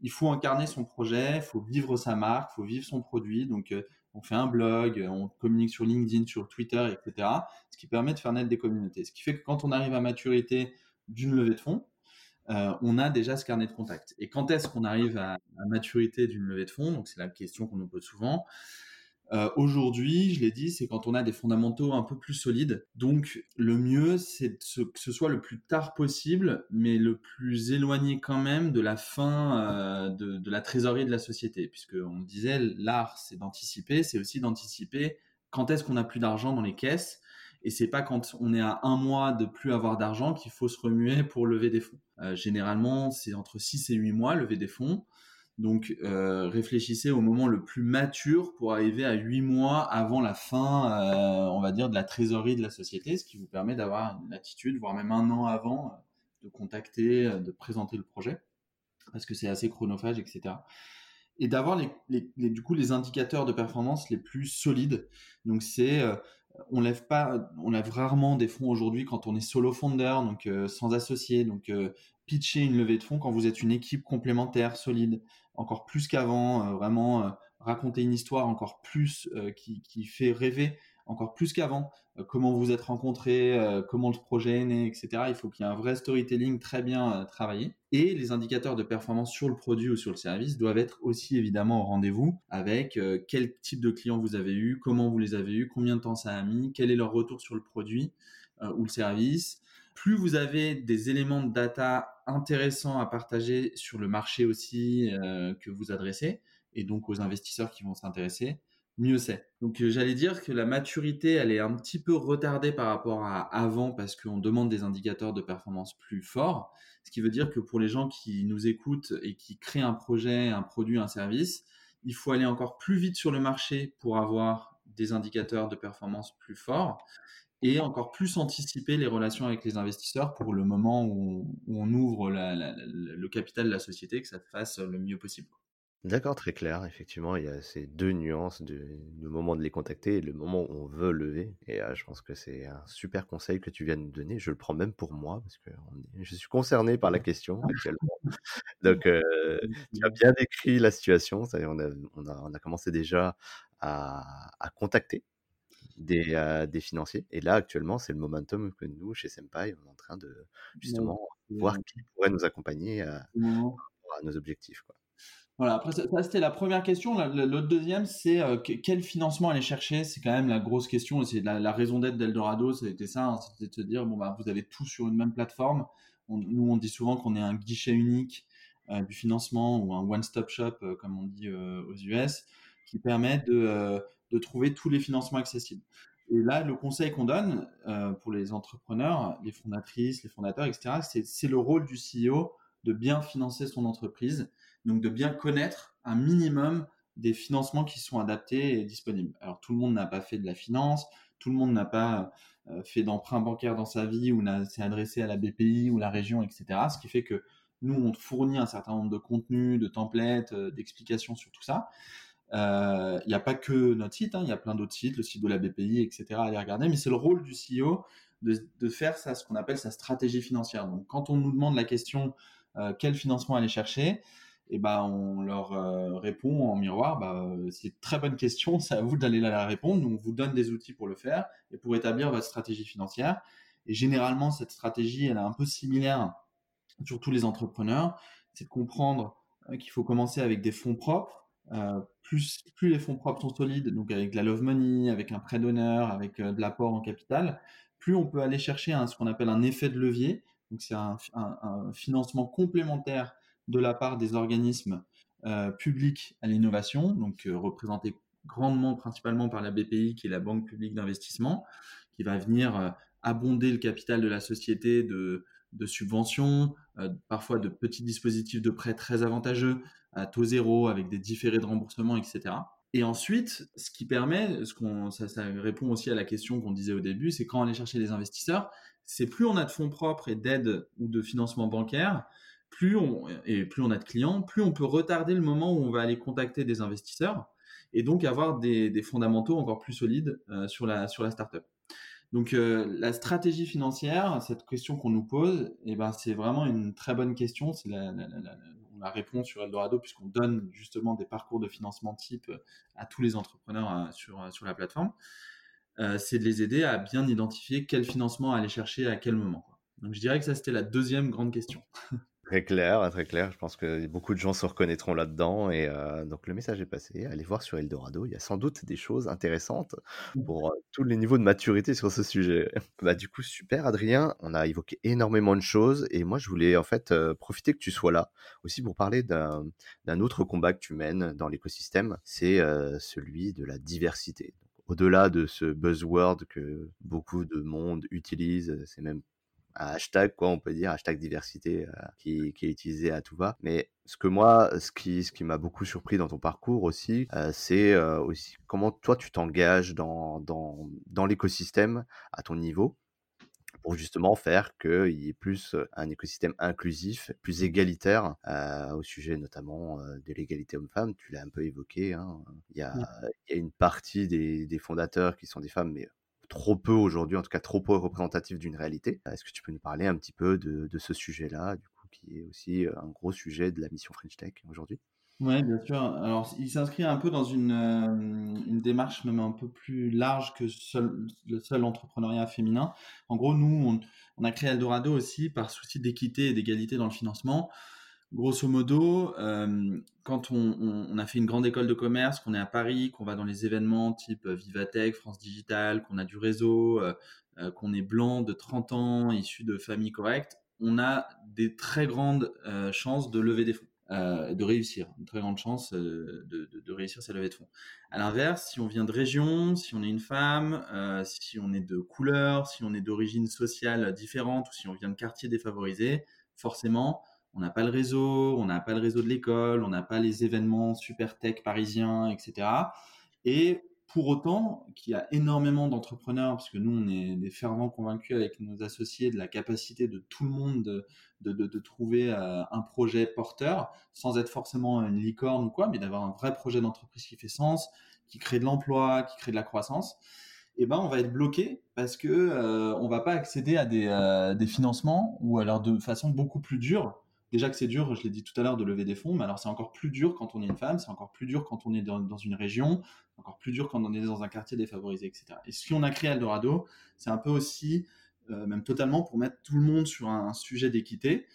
Il faut incarner son projet, il faut vivre sa marque, il faut vivre son produit. Donc, euh, on fait un blog, on communique sur LinkedIn, sur Twitter, etc. Ce qui permet de faire naître des communautés. Ce qui fait que quand on arrive à maturité d'une levée de fonds, euh, on a déjà ce carnet de contact. Et quand est-ce qu'on arrive à, à maturité d'une levée de fonds? Donc c'est la question qu'on nous pose souvent. Euh, aujourd'hui, je l'ai dit, c'est quand on a des fondamentaux un peu plus solides. Donc, le mieux, c'est que ce soit le plus tard possible, mais le plus éloigné quand même de la fin euh, de, la trésorerie de la société. Puisque on disait, l'art, c'est d'anticiper, c'est aussi d'anticiper quand est-ce qu'on n'a plus d'argent dans les caisses. Et c'est pas quand on est à un mois de plus avoir d'argent qu'il faut se remuer pour lever des fonds. Euh, généralement, c'est entre 6 et 8 mois lever des fonds. Donc, euh, réfléchissez au moment le plus mature pour arriver à huit mois avant la fin, euh, on va dire, de la trésorerie de la société, ce qui vous permet d'avoir une attitude, voire même un an avant, de contacter, de présenter le projet, parce que c'est assez chronophage, etc. Et d'avoir du coup les indicateurs de performance les plus solides. Donc, c'est on lève pas, on lève rarement des fonds aujourd'hui quand on est solo founder, donc sans associé. Donc pitcher une levée de fonds quand vous êtes une équipe complémentaire, solide, encore plus qu'avant, euh, vraiment euh, raconter une histoire encore plus euh, qui, fait rêver, encore plus qu'avant, comment vous êtes rencontrés, comment le projet est né, etc. Il faut qu'il y ait un vrai storytelling très bien travaillé. Et les indicateurs de performance sur le produit ou sur le service doivent être aussi évidemment au rendez-vous avec quel type de clients vous avez eu, comment vous les avez eu, combien de temps ça a mis, quel est leur retour sur le produit ou le service, plus vous avez des éléments de data intéressants à partager sur le marché aussi euh, que vous adressez, et donc aux investisseurs qui vont s'intéresser, mieux c'est. Donc euh, j'allais dire que la maturité, elle est un petit peu retardée par rapport à avant parce qu'on demande des indicateurs de performance plus forts, ce qui veut dire que pour les gens qui nous écoutent et qui créent un projet, un produit, un service, il faut aller encore plus vite sur le marché pour avoir des indicateurs de performance plus forts et encore plus anticiper les relations avec les investisseurs pour le moment où, on ouvre le capital de la société, que ça se fasse le mieux possible. D'accord, très clair. Effectivement, il y a ces deux nuances du, du moment de les contacter et le moment où on veut lever. Et euh, je pense que c'est un super conseil que tu viens de nous donner. Je le prends même pour moi parce que on est- je suis concerné par la question actuellement. Donc, euh, tu as bien décrit la situation. C'est-à-dire, on a, on a, on a commencé déjà à, à contacter des, euh, des financiers. Et là, actuellement, c'est le momentum que nous, chez Senpai, on est en train de justement voir qui pourrait nous accompagner à, à nos objectifs. Quoi. Voilà, après, ça, ça, c'était la première question. La- la- L'autre deuxième, c'est euh, que- quel financement aller chercher? C'est quand même la grosse question. C'est la, raison d'être d'Eldorado, c'était ça. hein, c'était de se dire, bon, bah, vous avez tout sur une même plateforme. Nous, on dit souvent qu'on est un guichet unique euh, du financement ou un one-stop shop, euh, comme on dit aux US, qui permet de, trouver tous les financements accessibles. Et là, le conseil qu'on donne pour les entrepreneurs, les fondatrices, les fondateurs, etc., c'est le rôle du CEO de bien financer son entreprise donc de bien connaître un minimum des financements qui sont adaptés et disponibles. Alors tout le monde n'a pas fait de la finance, tout le monde n'a pas euh, fait d'emprunt bancaire dans sa vie ou s'est adressé à la BPI ou la région, etc. Ce qui fait que nous, on fournit un certain nombre de contenus, de templates, euh, d'explications sur tout ça. Euh, Il n'y a pas que notre site, hein, il y a plein d'autres sites, le site de la BPI, etc. à aller regarder, mais c'est le rôle du CEO de, faire ça, ce qu'on appelle sa stratégie financière. Donc quand on nous demande la question quel financement aller chercher, et ben on leur euh, répond en miroir, bah, euh, c'est une très bonne question, c'est à vous d'aller la répondre. Nous, on vous donne des outils pour le faire et pour établir votre stratégie financière. Et généralement, cette stratégie, elle est un peu similaire sur tous les entrepreneurs. C'est de comprendre euh, qu'il faut commencer avec des fonds propres. Plus, les fonds propres sont solides, donc avec de la love money, avec un prêt d'honneur, avec de l'apport en capital, plus on peut aller chercher ce qu'on appelle un effet de levier. Donc c'est un financement complémentaire de la part des organismes euh, publics à l'innovation, donc euh, représentés grandement principalement par la BPI, qui est la Banque publique d'investissement, qui va venir euh, abonder le capital de la société de, subventions, parfois de petits dispositifs de prêt très avantageux à taux zéro avec des différés de remboursement, etc. Et ensuite, ce qui permet, ce qu'on, ça, répond aussi à la question qu'on disait au début, c'est quand on allait chercher les investisseurs, c'est plus on a de fonds propres et d'aide ou de financement bancaire, plus on, et plus on a de clients, plus on peut retarder le moment où on va aller contacter des investisseurs et donc avoir des, fondamentaux encore plus solides euh, sur la, sur la startup. Donc euh, la stratégie financière, cette question qu'on nous pose, eh ben, c'est vraiment une très bonne question. C'est la, on la répond sur Eldorado puisqu'on donne justement des parcours de financement type à tous les entrepreneurs euh, sur, sur la plateforme. Euh, c'est de les aider à bien identifier quel financement aller chercher à quel moment. Donc je dirais que ça c'était la deuxième grande question. Très clair, très clair. Je pense que beaucoup de gens se reconnaîtront là-dedans. Et euh, donc, le message est passé. Allez voir sur Eldorado. Il y a sans doute des choses intéressantes pour euh, tous les niveaux de maturité sur ce sujet. bah, du coup, super, Adrien. On a évoqué énormément de choses. Et moi, je voulais en fait euh, profiter que tu sois là aussi pour parler d'un autre combat que tu mènes dans l'écosystème. C'est celui de la diversité. Au-delà de ce buzzword que beaucoup de monde utilise, c'est même un hashtag, quoi, on peut dire, hashtag diversité, euh, qui, qui, est utilisé à tout va. Mais ce que moi, ce qui, ce qui m'a beaucoup surpris dans ton parcours aussi, euh, c'est euh, aussi comment toi tu t'engages dans, dans, dans l'écosystème à ton niveau pour justement faire qu'il y ait plus un écosystème inclusif, plus égalitaire euh, au sujet notamment euh, de l'égalité homme-femme. Tu l'as un peu évoqué. Hein. Il, y a, il y a une partie des, des fondateurs qui sont des femmes, mais trop peu aujourd'hui, en tout cas trop peu représentatif d'une réalité. Est-ce que tu peux nous parler un petit peu de, ce sujet-là, du coup, qui est aussi un gros sujet de la mission French Tech aujourd'hui? Oui, bien sûr. Alors, il s'inscrit un peu dans une, euh, démarche même un peu plus large que le seul entrepreneuriat féminin. En gros, nous, on a créé Eldorado aussi par souci d'équité et d'égalité dans le financement. Grosso modo, euh, quand on, a fait une grande école de commerce, qu'on est à Paris, qu'on va dans les événements type Vivatech, France Digital, qu'on a du réseau, euh, euh, qu'on est blanc de 30 ans, issu de familles correctes, on a des très grandes euh, chances de lever des fonds, euh, de réussir, une très grande chance euh, de, réussir sa levée de fonds. À l'inverse, si on vient de région, si on est une femme, euh, si on est de couleur, si on est d'origine sociale différente ou si on vient de quartier défavorisé, forcément, on n'a pas le réseau, on n'a pas le réseau de l'école, on n'a pas les événements super tech parisiens, etc. Et pour autant qu'il y a énormément d'entrepreneurs, parce que nous, on est des fervents convaincus avec nos associés de la capacité de tout le monde de, trouver euh, un projet porteur, sans être forcément une licorne ou quoi, mais d'avoir un vrai projet d'entreprise qui fait sens, qui crée de l'emploi, qui crée de la croissance. Eh ben, on va être bloqué parce que euh, on va pas accéder à des, euh, des financements ou alors de façon beaucoup plus dure déjà que c'est dur, je l'ai dit tout à l'heure, de lever des fonds, mais alors c'est encore plus dur quand on est une femme, c'est encore plus dur quand on est dans, une région, encore plus dur quand on est dans un quartier défavorisé, etc. Et ce qu'on a créé Eldorado, c'est un peu aussi, euh, même totalement, pour mettre tout le monde sur un, sujet d'équité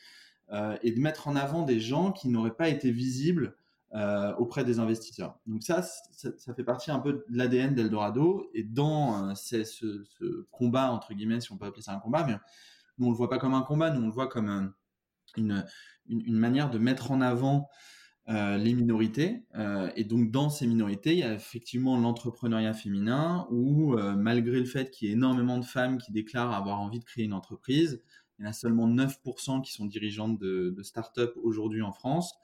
euh, et de mettre en avant des gens qui n'auraient pas été visibles euh, auprès des investisseurs. Donc ça, ça, fait partie un peu de l'ADN d'Eldorado. Et dans ce, combat, entre guillemets, si on peut appeler ça un combat, mais nous, on le voit pas comme un combat, nous, on le voit comme une, manière de mettre en avant euh, les minorités. Euh, et donc, dans ces minorités, il y a effectivement l'entrepreneuriat féminin où, euh, malgré le fait qu'il y ait énormément de femmes qui déclarent avoir envie de créer une entreprise, il y en a seulement 9% qui sont dirigeantes de, de start-up aujourd'hui en France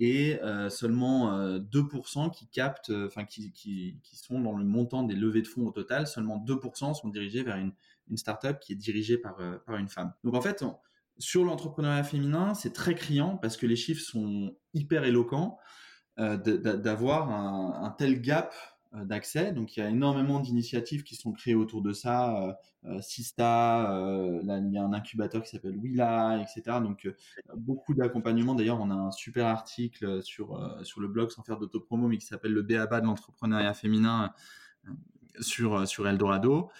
et seulement 2% qui captent, enfin qui, qui, sont dans le montant des levées de fonds au total, seulement 2% sont dirigés vers une, une start-up qui est dirigée par, par une femme. Donc en fait, sur l'entrepreneuriat féminin, c'est très criant parce que les chiffres sont hyper éloquents euh, d'avoir un, tel gap euh, d'accès. Donc il y a énormément d'initiatives qui sont créées autour de ça. Euh, Sista, là, il y a un incubateur qui s'appelle Willa, etc. Donc beaucoup d'accompagnement. D'ailleurs, on a un super article sur, sur le blog sans faire d'autopromo, mais qui s'appelle le BABA de l'entrepreneuriat féminin sur, sur Eldorado,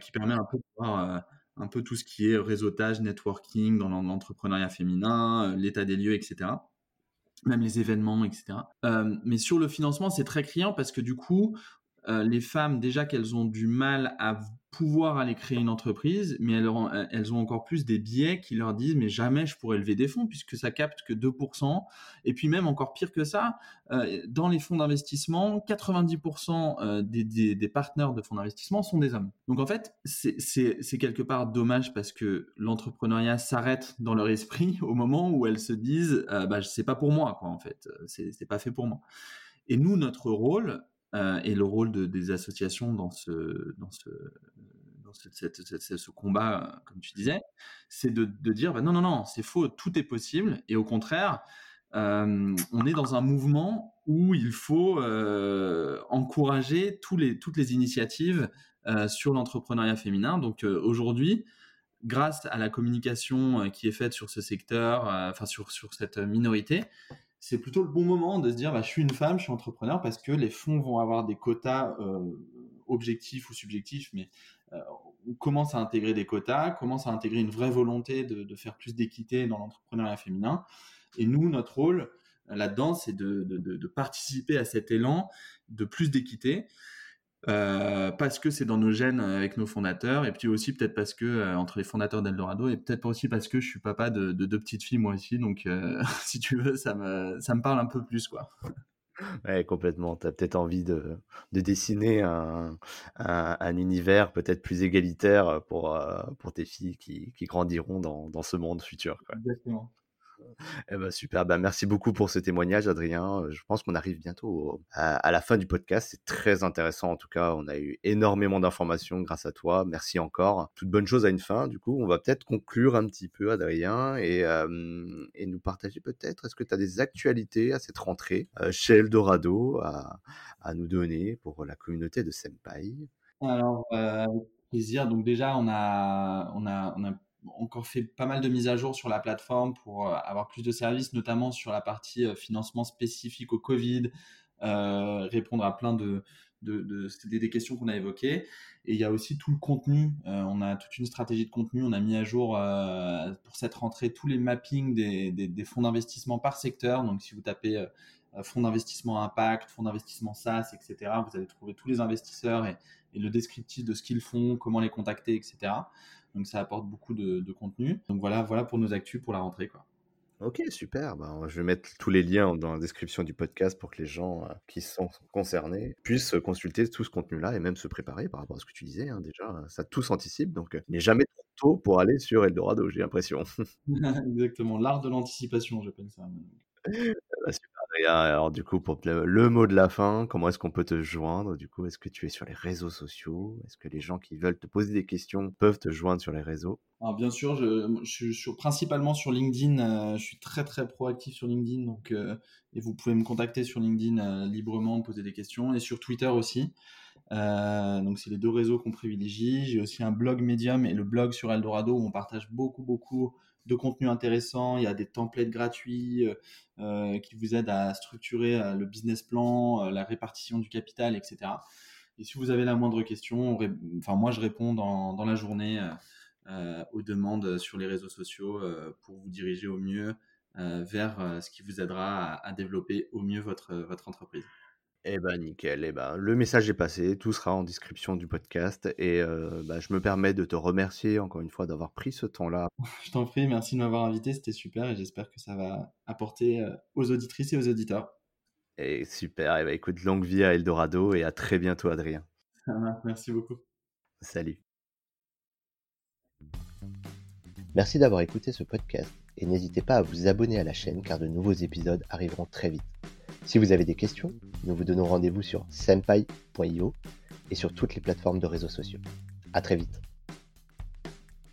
qui permet un peu de voir un peu tout ce qui est réseautage, networking dans l'entrepreneuriat féminin, euh, l'état des lieux, etc. Même les événements, etc. Euh, mais sur le financement, c'est très criant parce que du coup, euh, les femmes, déjà qu'elles ont du mal à pouvoir aller créer une entreprise, mais elles ont, elles ont encore plus des biais qui leur disent mais jamais je pourrais lever des fonds puisque ça capte que 2%. Et puis même encore pire que ça, euh, dans les fonds d'investissement, 90% euh, des, des, des, partenaires de fonds d'investissement sont des hommes. Donc en fait, c'est quelque part dommage parce que l'entrepreneuriat s'arrête dans leur esprit au moment où elles se disent euh, bah c'est pas pour moi quoi en fait, c'est pas fait pour moi. Et nous, notre rôle, euh, et le rôle de, des associations dans ce, combat, euh, comme tu disais, c'est de, dire bah non, non, non, c'est faux, tout est possible. Et au contraire, euh, on est dans un mouvement où il faut encourager toutes les initiatives sur l'entrepreneuriat féminin. Donc aujourd'hui, grâce à la communication qui est faite sur ce secteur, enfin sur cette minorité, c'est plutôt le bon moment de se dire bah, je suis une femme, je suis entrepreneur parce que les fonds vont avoir des quotas euh, objectifs ou subjectifs, mais euh, on commence à intégrer des quotas, commence à intégrer une vraie volonté de, faire plus d'équité dans l'entrepreneuriat féminin. Et nous, notre rôle là-dedans, c'est de, participer à cet élan de plus d'équité. Euh, parce que c'est dans nos gènes avec nos fondateurs, et puis aussi peut-être parce que euh, entre les fondateurs d'Eldorado, et peut-être aussi parce que je suis papa de, deux petites filles moi aussi, donc euh, si tu veux, ça me, ça me parle un peu plus quoi. Ouais, complètement. Tu as peut-être envie de, de dessiner un, un, univers peut-être plus égalitaire pour, pour tes filles qui, qui grandiront dans, dans, ce monde futur. Quoi. Exactement. Eh ben, super, ben, merci beaucoup pour ce témoignage, Adrien. Je pense qu'on arrive bientôt à, la fin du podcast. C'est très intéressant en tout cas. On a eu énormément d'informations grâce à toi. Merci encore. Toute bonne chose à une fin. Du coup, on va peut-être conclure un petit peu, Adrien, et, et nous partager peut-être. Est-ce que tu as des actualités à cette rentrée chez Eldorado à, à, nous donner pour la communauté de Senpai? Alors, euh, plaisir. Donc déjà, on a, on a encore fait pas mal de mises à jour sur la plateforme pour euh, avoir plus de services, notamment sur la partie euh, financement spécifique au Covid, euh, répondre à plein de, questions qu'on a évoquées. Et il y a aussi tout le contenu. on a toute une stratégie de contenu. On a mis à jour pour cette rentrée tous les mappings des, fonds d'investissement par secteur. Donc si vous tapez fonds d'investissement impact, fonds d'investissement SaaS, etc., vous allez trouver tous les investisseurs et le descriptif de ce qu'ils font, comment les contacter, etc. Donc ça apporte beaucoup de, contenu. Donc voilà, voilà pour nos actus pour la rentrée. Quoi. Ok, super. Ben, je vais mettre tous les liens dans la description du podcast pour que les gens euh, qui sont concernés puissent consulter tout ce contenu-là et même se préparer par rapport à ce que tu disais. Hein, déjà, ça tous anticipe. Donc, euh, il n'est jamais trop tôt pour aller sur Eldorado, j'ai l'impression. Exactement. L'art de l'anticipation, j'appelle ça. Bah, super. Adrien, alors du coup, pour le, mot de la fin, comment est-ce qu'on peut te joindre Du coup, est-ce que tu es sur les réseaux sociaux? Est-ce que les gens qui veulent te poser des questions peuvent te joindre sur les réseaux? Bien sûr, je, suis principalement sur LinkedIn. euh, je suis très très proactif sur LinkedIn, donc euh, et vous pouvez me contacter sur LinkedIn euh, librement, me poser des questions, et sur Twitter aussi. Euh, donc c'est les deux réseaux qu'on privilégie. J'ai aussi un blog Medium et le blog sur Eldorado où on partage beaucoup beaucoup de contenu intéressant. Il y a des templates gratuits euh, euh, qui vous aident à structurer euh, le business plan, la répartition du capital, etc. Et si vous avez la moindre question, enfin moi je réponds dans, la journée aux demandes sur les réseaux sociaux pour vous diriger au mieux vers ce qui vous aidera à, à développer au mieux votre entreprise. Eh ben nickel, eh ben, le message est passé, tout sera en description du podcast et euh, bah, je me permets de te remercier encore une fois d'avoir pris ce temps-là. Je t'en prie, merci de m'avoir invité, c'était super et j'espère que ça va apporter aux auditrices et aux auditeurs. Et super, eh ben, écoute, longue vie à Eldorado et à très bientôt Adrien. Merci beaucoup. Salut. Merci d'avoir écouté ce podcast et n'hésitez pas à vous abonner à la chaîne car de nouveaux épisodes arriveront très vite. Si vous avez des questions, nous vous donnons rendez-vous sur senpai.io et sur toutes les plateformes de réseaux sociaux. À très vite.